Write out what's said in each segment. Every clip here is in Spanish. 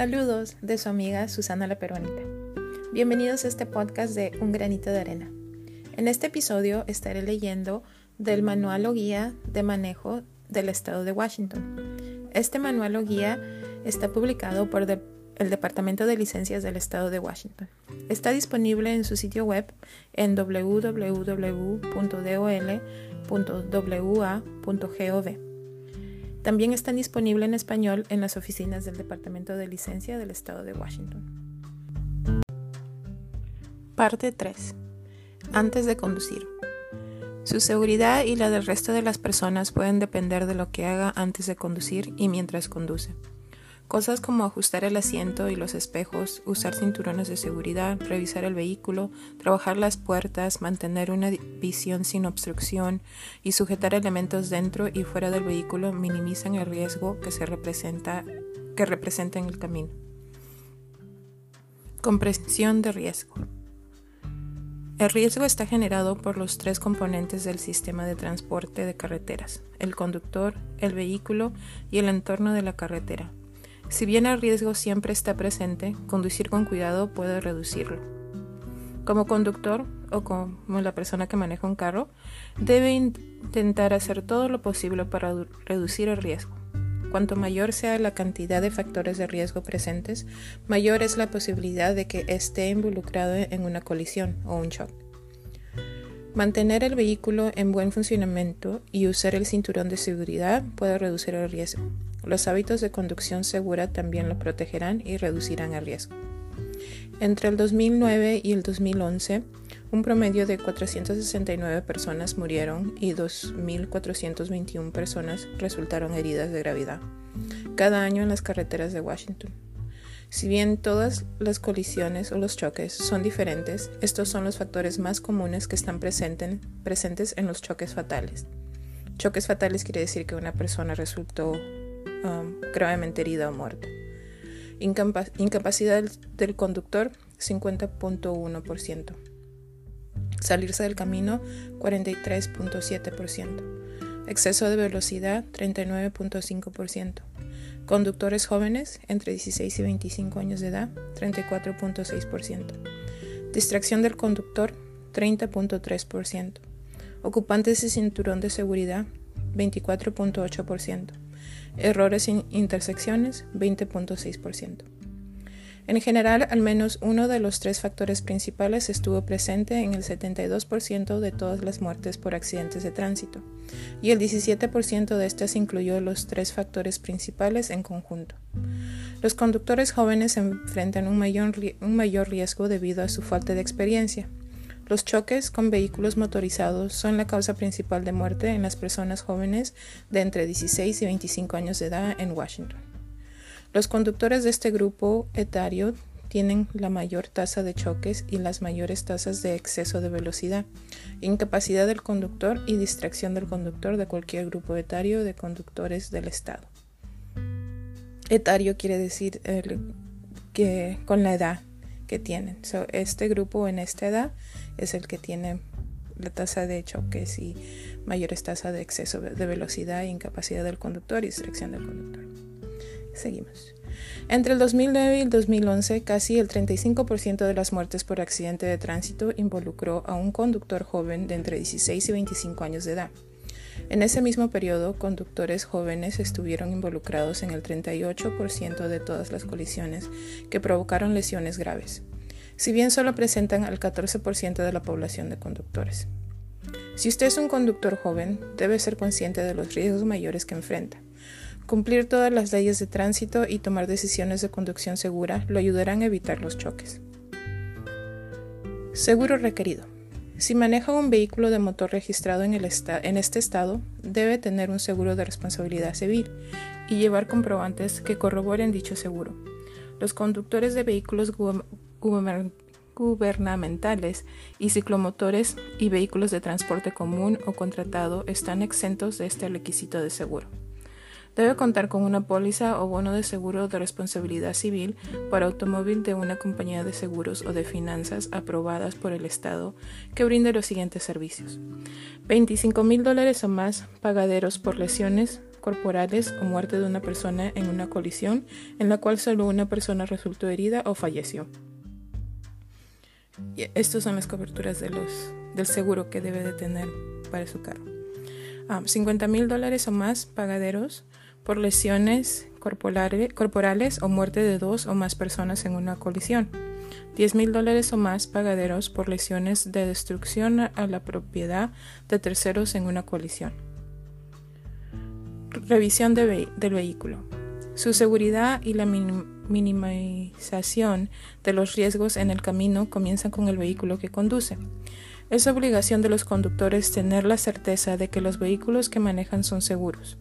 Saludos de su amiga Susana la Peruanita. Bienvenidos a este podcast de Un granito de arena. En este episodio estaré leyendo del manual o guía de manejo del estado de Washington. Este manual o guía está publicado por el Departamento de Licencias del estado de Washington. Está disponible en su sitio web en www.dol.wa.gov. También están disponibles en español en las oficinas del Departamento de Licencia del Estado de Washington. Parte 3. Antes de conducir. Su seguridad y la del resto de las personas pueden depender de lo que haga antes de conducir y mientras conduce. Cosas como ajustar el asiento y los espejos, usar cinturones de seguridad, revisar el vehículo, trabajar las puertas, mantener una visión sin obstrucción y sujetar elementos dentro y fuera del vehículo minimizan el riesgo que se representa en el camino. Comprensión de riesgo. El riesgo está generado por los tres componentes del sistema de transporte de carreteras, el conductor, el vehículo y el entorno de la carretera. Si bien el riesgo siempre está presente, conducir con cuidado puede reducirlo. Como conductor o como la persona que maneja un carro, debe intentar hacer todo lo posible para reducir el riesgo. Cuanto mayor sea la cantidad de factores de riesgo presentes, mayor es la posibilidad de que esté involucrado en una colisión o un shock. Mantener el vehículo en buen funcionamiento y usar el cinturón de seguridad puede reducir el riesgo. Los hábitos de conducción segura también lo protegerán y reducirán el riesgo. Entre el 2009 y el 2011, un promedio de 469 personas murieron y 2.421 personas resultaron heridas de gravedad cada año en las carreteras de Washington. Si bien todas las colisiones o los choques son diferentes, estos son los factores más comunes que están presentes en los choques fatales. Choques fatales quiere decir que una persona resultó Gravemente herida o muerta. incapacidad del, conductor 50.1%. Salirse del camino 43.7%. Exceso de velocidad 39.5%. Conductores jóvenes entre 16 y 25 años de edad 34.6%. Distracción del conductor 30.3%. Ocupantes de cinturón de seguridad 24.8%. Errores en intersecciones 20.6%. En general, al menos uno de los tres factores principales estuvo presente en el 72% de todas las muertes por accidentes de tránsito, y el 17% de estas incluyó los tres factores principales en conjunto. Los conductores jóvenes enfrentan un mayor, un mayor riesgo debido a su falta de experiencia, los choques con vehículos motorizados son la causa principal de muerte en las personas jóvenes de entre 16 y 25 años de edad en Washington. Los conductores de este grupo etario tienen la mayor tasa de choques y las mayores tasas de exceso de velocidad, incapacidad del conductor y distracción del conductor de cualquier grupo etario de conductores del estado. Etario quiere decir que con la edad que tienen. este grupo en esta edad es el que tiene la tasa de choques y mayores tasas de exceso de velocidad, incapacidad del conductor y distracción del conductor. Seguimos. Entre el 2009 y el 2011, casi el 35% de las muertes por accidente de tránsito involucró a un conductor joven de entre 16 y 25 años de edad. En ese mismo periodo, conductores jóvenes estuvieron involucrados en el 38% de todas las colisiones que provocaron lesiones graves si bien solo presentan al 14% de la población de conductores. Si usted es un conductor joven, debe ser consciente de los riesgos mayores que enfrenta. Cumplir todas las leyes de tránsito y tomar decisiones de conducción segura lo ayudarán a evitar los choques. Seguro requerido. Si maneja un vehículo de motor registrado en, en, este estado, debe tener un seguro de responsabilidad civil y llevar comprobantes que corroboren dicho seguro. Los conductores de vehículos gubernamentales y ciclomotores y vehículos de transporte común o contratado están exentos de este requisito de seguro. Debe contar con una póliza o bono de seguro de responsabilidad civil para automóvil de una compañía de seguros o de finanzas aprobadas por el Estado que brinde los siguientes servicios. 25 mil dólares o más pagaderos por lesiones corporales o muerte de una persona en una colisión en la cual solo una persona resultó herida o falleció. Y estas son las coberturas del seguro que debe de tener para su carro. 50 ah, mil dólares o más pagaderos por lesiones corporales o muerte de dos o más personas en una colisión. 10 mil dólares o más pagaderos por lesiones de destrucción a la propiedad de terceros en una colisión. Revisión del vehículo. Su seguridad y la minimización de los riesgos en el camino comienzan con el vehículo que conduce. Es obligación de los conductores tener la certeza de que los vehículos que manejan son seguros.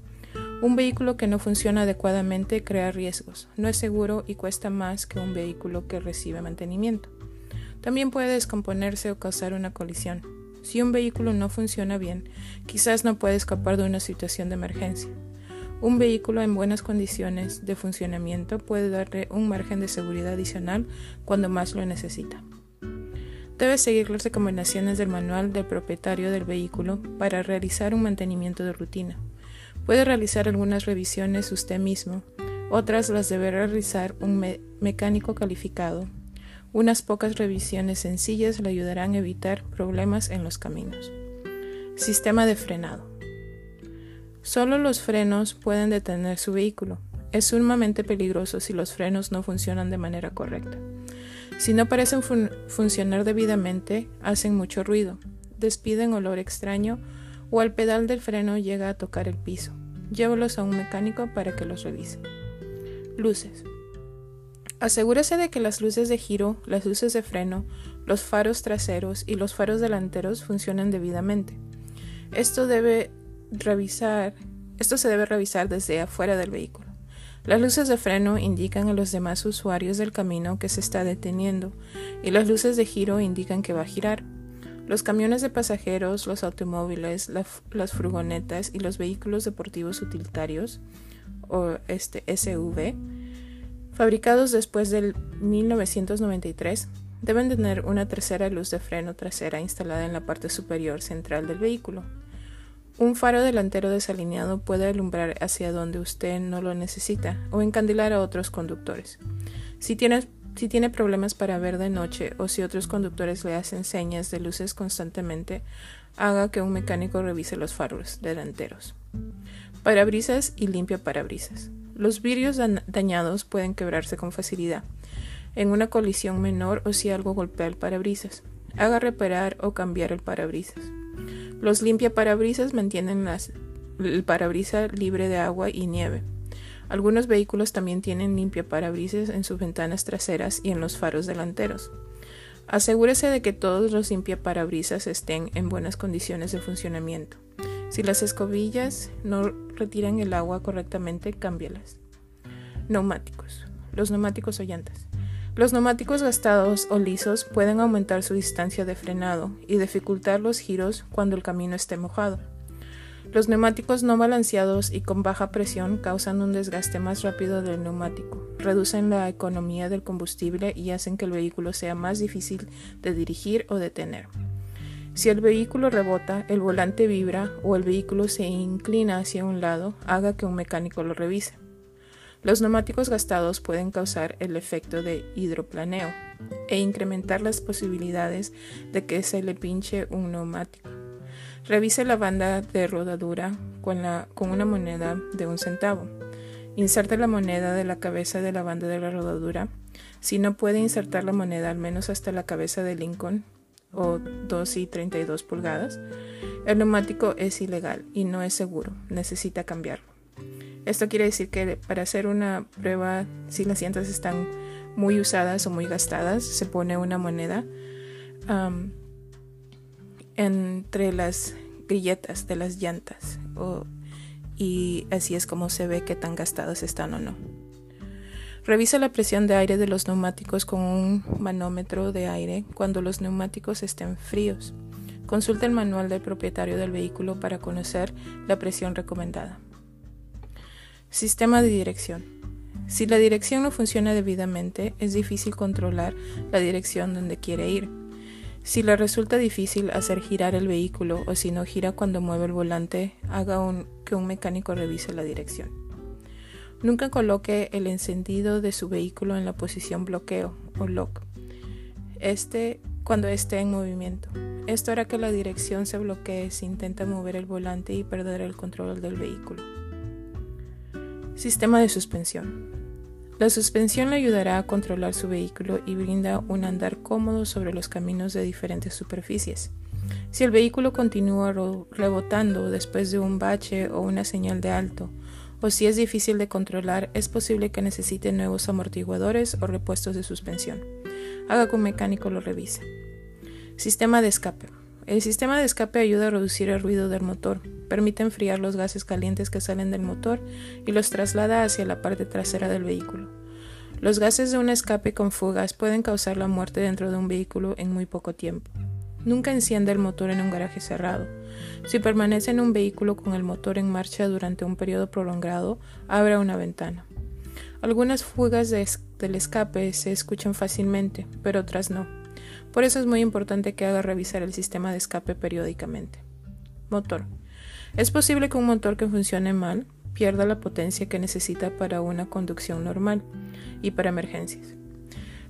Un vehículo que no funciona adecuadamente crea riesgos, no es seguro y cuesta más que un vehículo que recibe mantenimiento. También puede descomponerse o causar una colisión. Si un vehículo no funciona bien, quizás no puede escapar de una situación de emergencia. Un vehículo en buenas condiciones de funcionamiento puede darle un margen de seguridad adicional cuando más lo necesita. Debe seguir las recomendaciones del manual del propietario del vehículo para realizar un mantenimiento de rutina. Puede realizar algunas revisiones usted mismo, otras las debe realizar un mecánico calificado. Unas pocas revisiones sencillas le ayudarán a evitar problemas en los caminos. Sistema de frenado. Solo los frenos pueden detener su vehículo. Es sumamente peligroso si los frenos no funcionan de manera correcta. Si no parecen funcionar debidamente, hacen mucho ruido, despiden olor extraño o al pedal del freno llega a tocar el piso. Llévalos a un mecánico para que los revise. Luces. Asegúrese de que las luces de giro, las luces de freno, los faros traseros y los faros delanteros funcionen debidamente. Esto debe revisar, esto se debe revisar desde afuera del vehículo. Las luces de freno indican a los demás usuarios del camino que se está deteniendo y las luces de giro indican que va a girar. Los camiones de pasajeros, los automóviles, las furgonetas y los vehículos deportivos utilitarios, o este SUV, fabricados después del 1993, deben tener una tercera luz de freno trasera instalada en la parte superior central del vehículo. Un faro delantero desalineado puede alumbrar hacia donde usted no lo necesita o encandilar a otros conductores. Si tiene problemas para ver de noche o si otros conductores le hacen señas de luces constantemente, haga que un mecánico revise los faros delanteros. Parabrisas y limpia parabrisas. Los vidrios dañados pueden quebrarse con facilidad en una colisión menor o si algo golpea el parabrisas. Haga reparar o cambiar el parabrisas. Los limpia parabrisas mantienen el parabrisas libre de agua y nieve. Algunos vehículos también tienen limpia parabrisas en sus ventanas traseras y en los faros delanteros. Asegúrese de que todos los limpia parabrisas estén en buenas condiciones de funcionamiento. Si las escobillas no retiran el agua correctamente, cámbialas. Neumáticos. Los neumáticos o llantas. Los neumáticos gastados o lisos pueden aumentar su distancia de frenado y dificultar los giros cuando el camino esté mojado. Los neumáticos no balanceados y con baja presión causan un desgaste más rápido del neumático, reducen la economía del combustible y hacen que el vehículo sea más difícil de dirigir o detener. Si el vehículo rebota, el volante vibra o el vehículo se inclina hacia un lado, haga que un mecánico lo revise. Los neumáticos gastados pueden causar el efecto de hidroplaneo e incrementar las posibilidades de que se le pinche un neumático. Revise la banda de rodadura con, una moneda de un centavo. Inserte la moneda de la cabeza de la banda de la rodadura. Si no puede insertar la moneda al menos hasta la cabeza de Lincoln o 2 y 32 pulgadas, el neumático es ilegal y no es seguro. Necesita cambiarlo. Esto quiere decir que para hacer una prueba, si las llantas están muy usadas o muy gastadas, se pone una moneda entre las grilletas de las llantas y así es como se ve que tan gastadas están o no. Revisa la presión de aire de los neumáticos con un manómetro de aire cuando los neumáticos estén fríos. Consulta el manual del propietario del vehículo para conocer la presión recomendada. Sistema de dirección. Si la dirección no funciona debidamente, es difícil controlar la dirección donde quiere ir. Si le resulta difícil hacer girar el vehículo o si no gira cuando mueve el volante, haga que un mecánico revise la dirección. Nunca coloque el encendido de su vehículo en la posición bloqueo o lock este, cuando esté en movimiento. Esto hará que la dirección se bloquee si intenta mover el volante y perder el control del vehículo. Sistema de suspensión. La suspensión le ayudará a controlar su vehículo y brinda un andar cómodo sobre los caminos de diferentes superficies. Si el vehículo continúa rebotando después de un bache o una señal de alto, o si es difícil de controlar, es posible que necesite nuevos amortiguadores o repuestos de suspensión. Haga que un mecánico lo revise. Sistema de escape. El sistema de escape ayuda a reducir el ruido del motor, permite enfriar los gases calientes que salen del motor y los traslada hacia la parte trasera del vehículo. Los gases de un escape con fugas pueden causar la muerte dentro de un vehículo en muy poco tiempo. Nunca encienda el motor en un garaje cerrado. Si permanece en un vehículo con el motor en marcha durante un periodo prolongado, abra una ventana. Algunas fugas del escape se escuchan fácilmente, pero otras no. Por eso es muy importante que haga revisar el sistema de escape periódicamente. Motor. Es posible que un motor que funcione mal pierda la potencia que necesita para una conducción normal y para emergencias.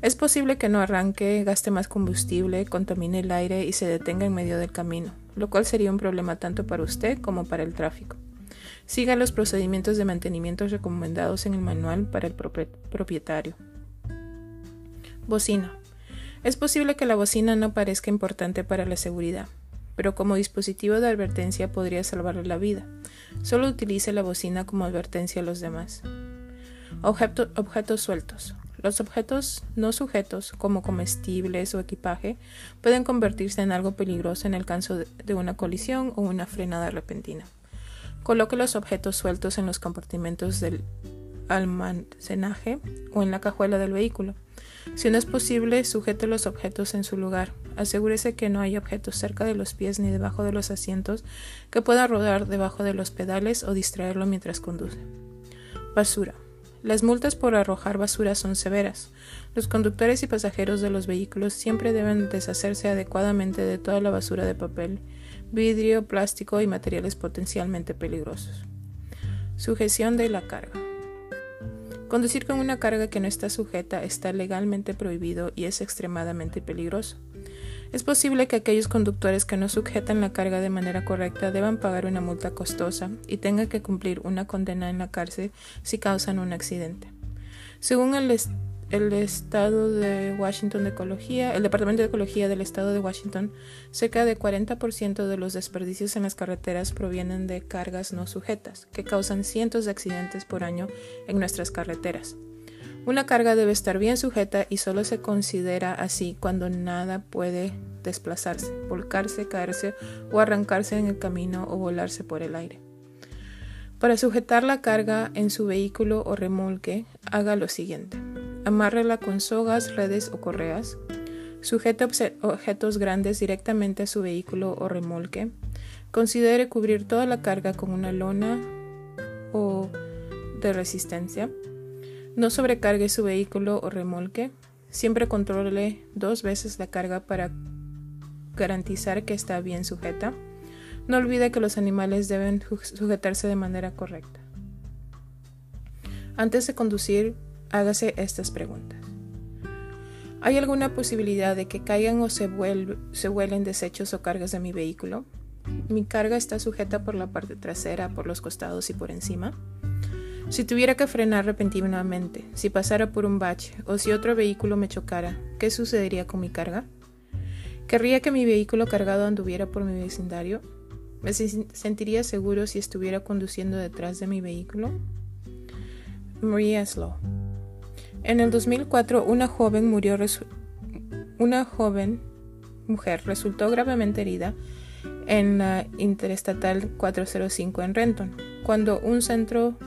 Es posible que no arranque, gaste más combustible, contamine el aire y se detenga en medio del camino, lo cual sería un problema tanto para usted como para el tráfico. Siga los procedimientos de mantenimiento recomendados en el manual para el propietario. Bocina. Es posible que la bocina no parezca importante para la seguridad, pero como dispositivo de advertencia podría salvarle la vida. Solo utilice la bocina como advertencia a los demás. objetos sueltos. Los objetos no sujetos, como comestibles o equipaje, pueden convertirse en algo peligroso en el caso de una colisión o una frenada repentina. Coloque los objetos sueltos en los compartimentos del almacenaje o en la cajuela del vehículo. Si no es posible, sujete los objetos en su lugar. Asegúrese que no hay objetos cerca de los pies ni debajo de los asientos que puedan rodar debajo de los pedales o distraerlo mientras conduce. Basura. Las multas por arrojar basura son severas. Los conductores y pasajeros de los vehículos siempre deben deshacerse adecuadamente de toda la basura de papel, vidrio, plástico y materiales potencialmente peligrosos. Sujeción de la carga. Conducir con una carga que no está sujeta está legalmente prohibido y es extremadamente peligroso. Es posible que aquellos conductores que no sujetan la carga de manera correcta deban pagar una multa costosa y tengan que cumplir una condena en la cárcel si causan un accidente. Según el, el Estado de Washington de Ecología, el Departamento de Ecología del Estado de Washington, cerca de 40% de los desperdicios en las carreteras provienen de cargas no sujetas, que causan cientos de accidentes por año en nuestras carreteras. Una carga debe estar bien sujeta y solo se considera así cuando nada puede desplazarse, volcarse, caerse o arrancarse en el camino o volarse por el aire. Para sujetar la carga en su vehículo o remolque, haga lo siguiente. Amárrela con sogas, redes o correas. Sujete objetos grandes directamente a su vehículo o remolque. Considere cubrir toda la carga con una lona o de resistencia. No sobrecargue su vehículo o remolque. Siempre controle dos veces la carga para garantizar que está bien sujeta. No olvide que los animales deben sujetarse de manera correcta. Antes de conducir, hágase estas preguntas. ¿Hay alguna posibilidad de que caigan o se, vuelen desechos o cargas de mi vehículo? ¿Mi carga está sujeta por la parte trasera, por los costados y por encima? Si tuviera que frenar repentinamente, si pasara por un bache o si otro vehículo me chocara, ¿qué sucedería con mi carga? ¿Querría que mi vehículo cargado anduviera por mi vecindario? ¿Me sentiría seguro si estuviera conduciendo detrás de mi vehículo? Maria Slow en el 2004, una joven murió una joven mujer resultó gravemente herida en la Interestatal 405 en Renton, cuando un centro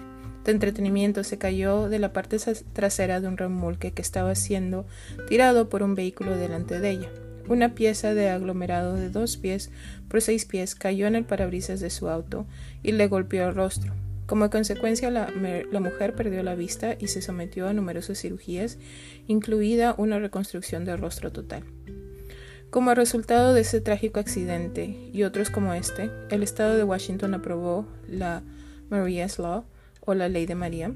de entretenimiento se cayó de la parte trasera de un remolque que estaba siendo tirado por un vehículo delante de ella. Una pieza de aglomerado de dos pies por seis pies cayó en el parabrisas de su auto y le golpeó el rostro. Como consecuencia, la, mujer perdió la vista y se sometió a numerosas cirugías, incluida una reconstrucción del rostro total. Como resultado de ese trágico accidente y otros como este, el estado de Washington aprobó la Maria's Law o la Ley de María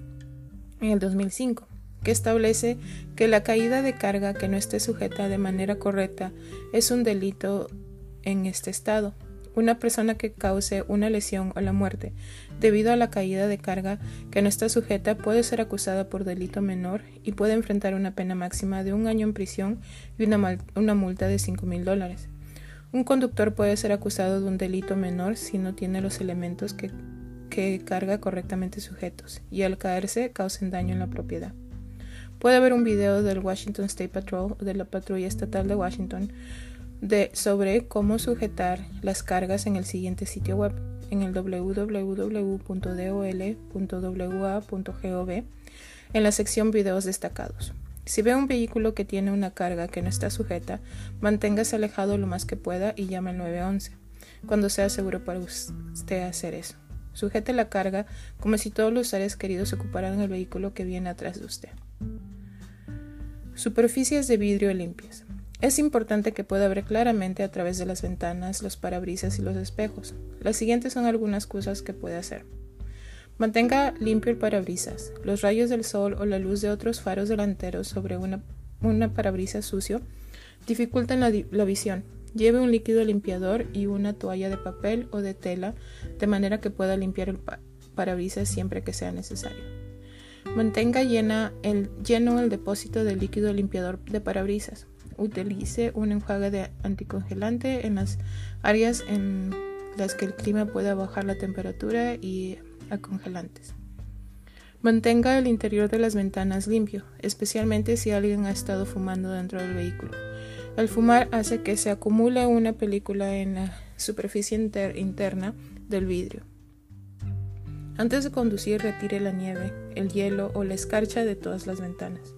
en el 2005, que establece que la caída de carga que no esté sujeta de manera correcta es un delito en este estado. Una persona que cause una lesión o la muerte debido a la caída de carga que no está sujeta puede ser acusada por delito menor y puede enfrentar una pena máxima de un año en prisión y una, una multa de cinco mil dólares. Un conductor puede ser acusado de un delito menor si no tiene los elementos que, carga correctamente sujetos y al caerse causen daño en la propiedad. Puede haber un video del Washington State Patrol de la patrulla estatal de Washington de, sobre cómo sujetar las cargas en el siguiente sitio web en el www.dol.wa.gov en la sección videos destacados. Si ve un vehículo que tiene una carga que no está sujeta, manténgase alejado lo más que pueda y llame al 911 cuando sea seguro para usted hacer eso. Sujete la carga como si todos los seres queridos ocuparan el vehículo que viene atrás de usted. Superficies de vidrio limpias. Es importante que pueda ver claramente a través de las ventanas, los parabrisas y los espejos. Las siguientes son algunas cosas que puede hacer. Mantenga limpio el parabrisas. Los rayos del sol o la luz de otros faros delanteros sobre una, parabrisas sucio dificultan la, la visión. Lleve un líquido limpiador y una toalla de papel o de tela de manera que pueda limpiar el parabrisas siempre que sea necesario. Mantenga llena el, lleno el depósito de líquido limpiador de parabrisas utilice un enjuague de anticongelante en las áreas en las que el clima pueda bajar la temperatura y a congelantes. Mantenga el interior de las ventanas limpio, especialmente si alguien ha estado fumando dentro del vehículo. El fumar hace que se acumule una película en la superficie interna del vidrio. Antes de conducir, retire la nieve, el hielo o la escarcha de todas las ventanas.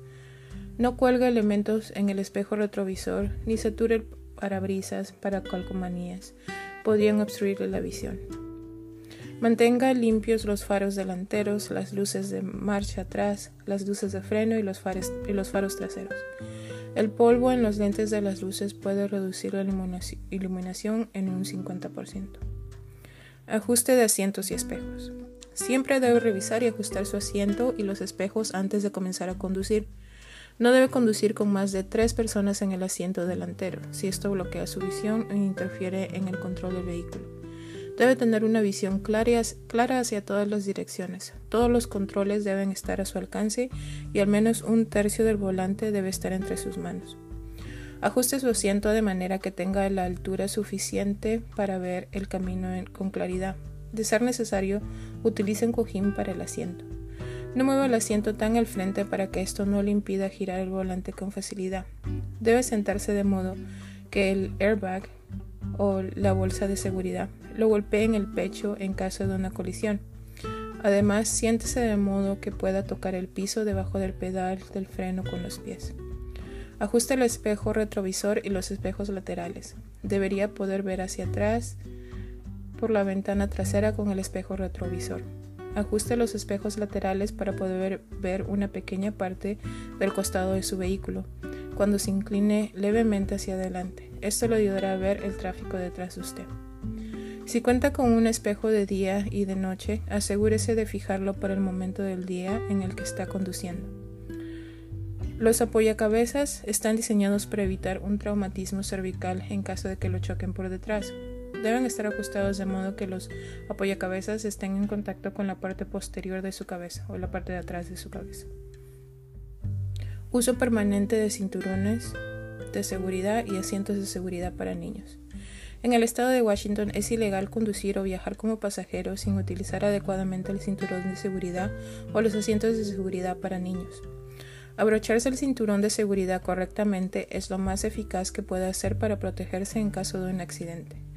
No cuelga elementos en el espejo retrovisor ni sature el parabrisas para calcomanías. Podrían obstruirle la visión. Mantenga limpios los faros delanteros, las luces de marcha atrás, las luces de freno y los, y los faros traseros. El polvo en los lentes de las luces puede reducir la iluminación en un 50%. Ajuste de asientos y espejos. Siempre debe revisar y ajustar su asiento y los espejos antes de comenzar a conducir. No debe conducir con más de tres personas en el asiento delantero, si esto bloquea su visión o interfiere en el control del vehículo. Debe tener una visión clara, hacia todas las direcciones. Todos los controles deben estar a su alcance y al menos un tercio del volante debe estar entre sus manos. Ajuste su asiento de manera que tenga la altura suficiente para ver el camino con claridad. De ser necesario, utilice un cojín para el asiento. No mueva el asiento tan al frente para que esto no le impida girar el volante con facilidad. Debe sentarse de modo que el airbag o la bolsa de seguridad lo golpee en el pecho en caso de una colisión. Además, siéntese de modo que pueda tocar el piso debajo del pedal del freno con los pies. Ajuste el espejo retrovisor y los espejos laterales. Debería poder ver hacia atrás por la ventana trasera con el espejo retrovisor. Ajuste los espejos laterales para poder ver una pequeña parte del costado de su vehículo cuando se incline levemente hacia adelante. Esto le ayudará a ver el tráfico detrás de usted. Si cuenta con un espejo de día y de noche, asegúrese de fijarlo para el momento del día en el que está conduciendo. Los apoyacabezas están diseñados para evitar un traumatismo cervical en caso de que lo choquen por detrás. Deben estar ajustados de modo que los apoyacabezas estén en contacto con la parte posterior de su cabeza o la parte de atrás de su cabeza. Uso permanente de cinturones de seguridad y asientos de seguridad para niños. En el estado de Washington es ilegal conducir o viajar como pasajero sin utilizar adecuadamente el cinturón de seguridad o los asientos de seguridad para niños. Abrocharse el cinturón de seguridad correctamente es lo más eficaz que puede hacer para protegerse en caso de un accidente.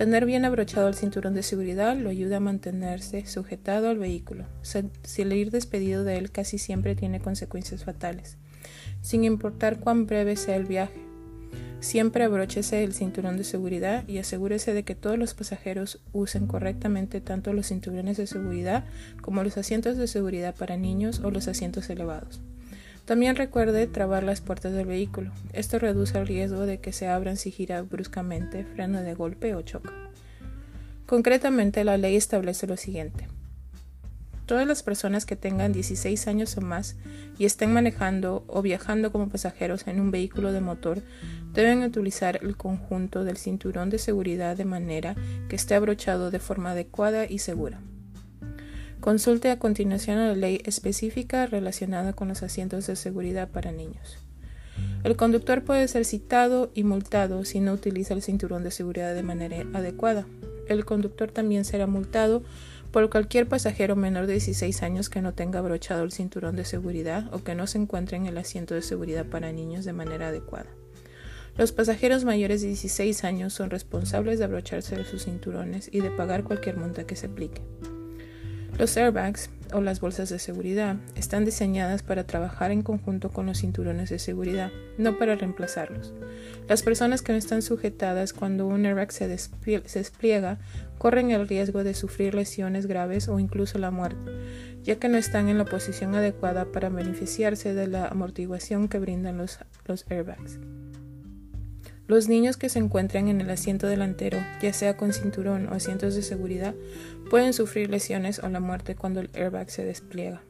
Tener bien abrochado el cinturón de seguridad lo ayuda a mantenerse sujetado al vehículo. el ir despedido de él casi siempre tiene consecuencias fatales, sin importar cuán breve sea el viaje. Siempre abróchese el cinturón de seguridad y asegúrese de que todos los pasajeros usen correctamente tanto los cinturones de seguridad como los asientos de seguridad para niños o los asientos elevados. También recuerde trabar las puertas del vehículo. Esto reduce el riesgo de que se abran si gira bruscamente, frena de golpe o choca. Concretamente, la ley establece lo siguiente. Todas las personas que tengan 16 años o más y estén manejando o viajando como pasajeros en un vehículo de motor deben utilizar el conjunto del cinturón de seguridad de manera que esté abrochado de forma adecuada y segura. Consulte a continuación la ley específica relacionada con los asientos de seguridad para niños. El conductor puede ser citado y multado si no utiliza el cinturón de seguridad de manera adecuada. El conductor también será multado por cualquier pasajero menor de 16 años que no tenga abrochado el cinturón de seguridad o que no se encuentre en el asiento de seguridad para niños de manera adecuada. Los pasajeros mayores de 16 años son responsables de abrocharse sus cinturones y de pagar cualquier multa que se aplique. Los airbags o las bolsas de seguridad están diseñadas para trabajar en conjunto con los cinturones de seguridad, no para reemplazarlos. Las personas que no están sujetadas cuando un airbag se, despliega corren el riesgo de sufrir lesiones graves o incluso la muerte, ya que no están en la posición adecuada para beneficiarse de la amortiguación que brindan los, airbags. Los niños que se encuentran en el asiento delantero, ya sea con cinturón o asientos de seguridad, pueden sufrir lesiones o la muerte cuando el airbag se despliega.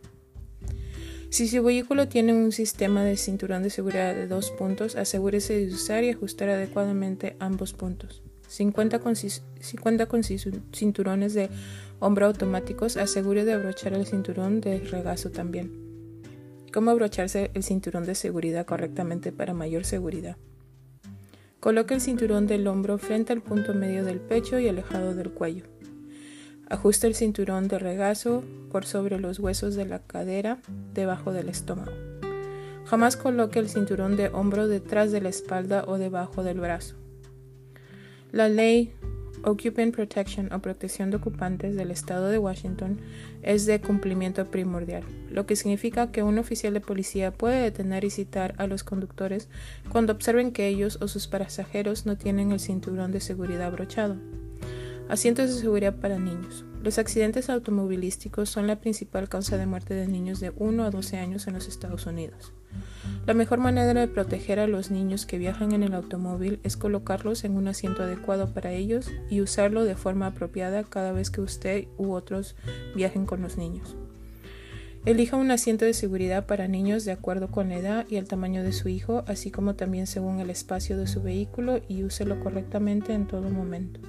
Si su vehículo tiene un sistema de cinturón de seguridad de dos puntos, asegúrese de usar y ajustar adecuadamente ambos puntos. Si cuenta con, cinturones de hombro automáticos, asegure de abrochar el cinturón de regazo también. ¿Cómo abrocharse el cinturón de seguridad correctamente para mayor seguridad? Coloque el cinturón del hombro frente al punto medio del pecho y alejado del cuello. Ajuste el cinturón de regazo por sobre los huesos de la cadera debajo del estómago. Jamás coloque el cinturón de hombro detrás de la espalda o debajo del brazo. La ley Occupant Protection o protección de ocupantes del estado de Washington es de cumplimiento primordial, lo que significa que un oficial de policía puede detener y citar a los conductores cuando observen que ellos o sus pasajeros no tienen el cinturón de seguridad abrochado. Asientos de seguridad para niños. Los accidentes automovilísticos son la principal causa de muerte de niños de 1 a 12 años en los Estados Unidos. La mejor manera de proteger a los niños que viajan en el automóvil es colocarlos en un asiento adecuado para ellos y usarlo de forma apropiada cada vez que usted u otros viajen con los niños. Elija un asiento de seguridad para niños de acuerdo con la edad y el tamaño de su hijo, así como también según el espacio de su vehículo y úselo correctamente en todo momento.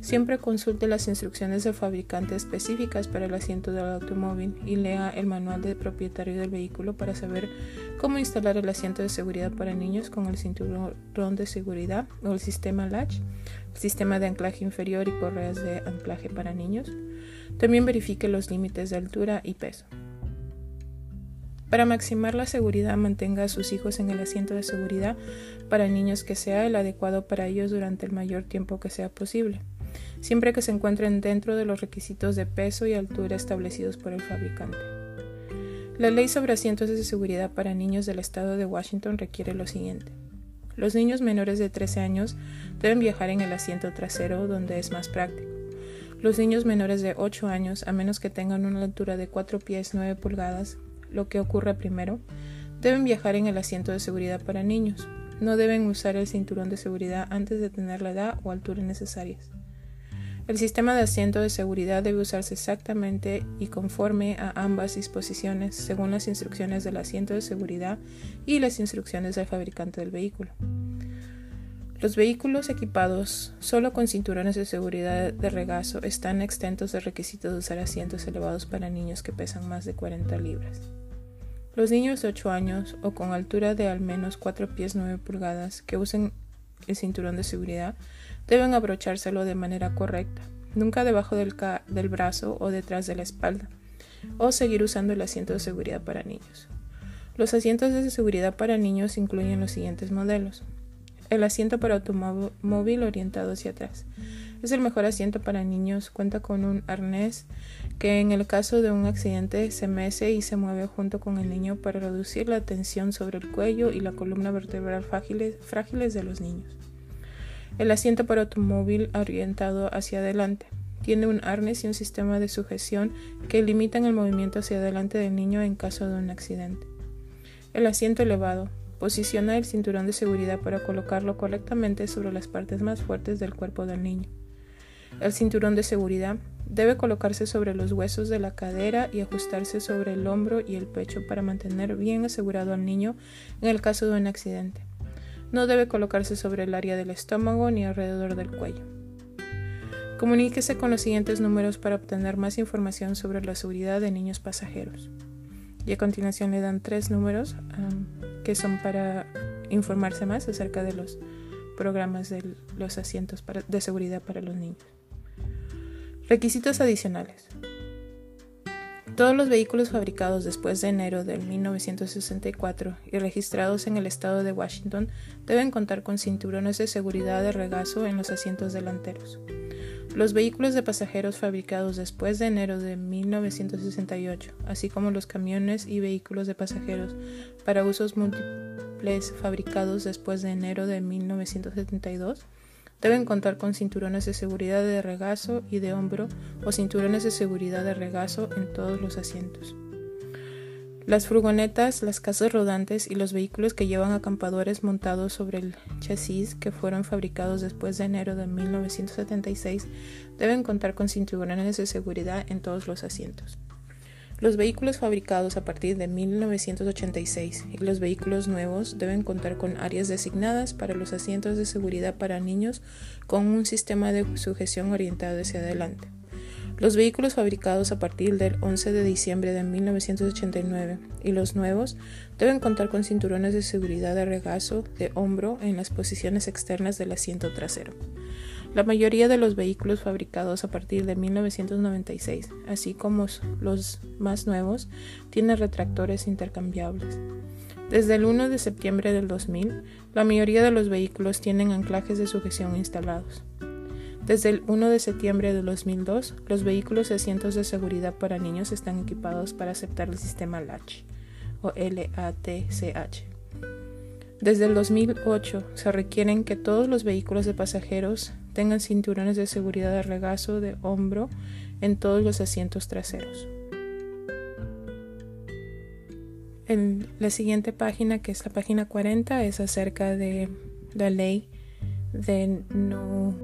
Siempre consulte las instrucciones del fabricante específicas para el asiento del automóvil y lea el manual del propietario del vehículo para saber cómo instalar el asiento de seguridad para niños con el cinturón de seguridad o el sistema latch, el sistema de anclaje inferior y correas de anclaje para niños. También verifique los límites de altura y peso. Para maximar la seguridad, mantenga a sus hijos en el asiento de seguridad para niños que sea el adecuado para ellos durante el mayor tiempo que sea posible siempre que se encuentren dentro de los requisitos de peso y altura establecidos por el fabricante. La ley sobre asientos de seguridad para niños del estado de Washington requiere lo siguiente. Los niños menores de 13 años deben viajar en el asiento trasero donde es más práctico. Los niños menores de 8 años, a menos que tengan una altura de 4 pies 9 pulgadas, lo que ocurre primero, deben viajar en el asiento de seguridad para niños. No deben usar el cinturón de seguridad antes de tener la edad o altura necesarias. El sistema de asiento de seguridad debe usarse exactamente y conforme a ambas disposiciones según las instrucciones del asiento de seguridad y las instrucciones del fabricante del vehículo. Los vehículos equipados solo con cinturones de seguridad de regazo están exentos del requisito de usar asientos elevados para niños que pesan más de 40 libras. Los niños de 8 años o con altura de al menos 4 pies 9 pulgadas que usen el cinturón de seguridad deben abrochárselo de manera correcta, nunca debajo del, del brazo o detrás de la espalda, o seguir usando el asiento de seguridad para niños. Los asientos de seguridad para niños incluyen los siguientes modelos. El asiento para automóvil orientado hacia atrás. Es el mejor asiento para niños, cuenta con un arnés que en el caso de un accidente se mece y se mueve junto con el niño para reducir la tensión sobre el cuello y la columna vertebral frágiles de los niños. El asiento para automóvil orientado hacia adelante. Tiene un arnés y un sistema de sujeción que limitan el movimiento hacia adelante del niño en caso de un accidente. El asiento elevado. Posiciona el cinturón de seguridad para colocarlo correctamente sobre las partes más fuertes del cuerpo del niño. El cinturón de seguridad debe colocarse sobre los huesos de la cadera y ajustarse sobre el hombro y el pecho para mantener bien asegurado al niño en el caso de un accidente. No debe colocarse sobre el área del estómago ni alrededor del cuello. Comuníquese con los siguientes números para obtener más información sobre la seguridad de niños pasajeros. Y a continuación le dan tres números que son para informarse más acerca de los programas de los asientos de seguridad para los niños. Requisitos adicionales. Todos los vehículos fabricados después de enero de 1964 y registrados en el estado de Washington deben contar con cinturones de seguridad de regazo en los asientos delanteros. Los vehículos de pasajeros fabricados después de enero de 1968, así como los camiones y vehículos de pasajeros para usos múltiples fabricados después de enero de 1972, Deben contar con cinturones de seguridad de regazo y de hombro o cinturones de seguridad de regazo en todos los asientos. Las furgonetas, las casas rodantes y los vehículos que llevan acampadores montados sobre el chasis que fueron fabricados después de enero de 1976 deben contar con cinturones de seguridad en todos los asientos. Los vehículos fabricados a partir de 1986 y los vehículos nuevos deben contar con áreas designadas para los asientos de seguridad para niños con un sistema de sujeción orientado hacia adelante. Los vehículos fabricados a partir del 11 de diciembre de 1989 y los nuevos deben contar con cinturones de seguridad de regazo de hombro en las posiciones externas del asiento trasero. La mayoría de los vehículos fabricados a partir de 1996, así como los más nuevos, tienen retractores intercambiables. Desde el 1 de septiembre del 2000, la mayoría de los vehículos tienen anclajes de sujeción instalados. Desde el 1 de septiembre de 2002, los vehículos y asientos de seguridad para niños están equipados para aceptar el sistema LATCH o LATCH. Desde el 2008 se requieren que todos los vehículos de pasajeros tengan cinturones de seguridad de regazo de hombro en todos los asientos traseros. En la siguiente página, que es la página 40, es acerca de la ley de no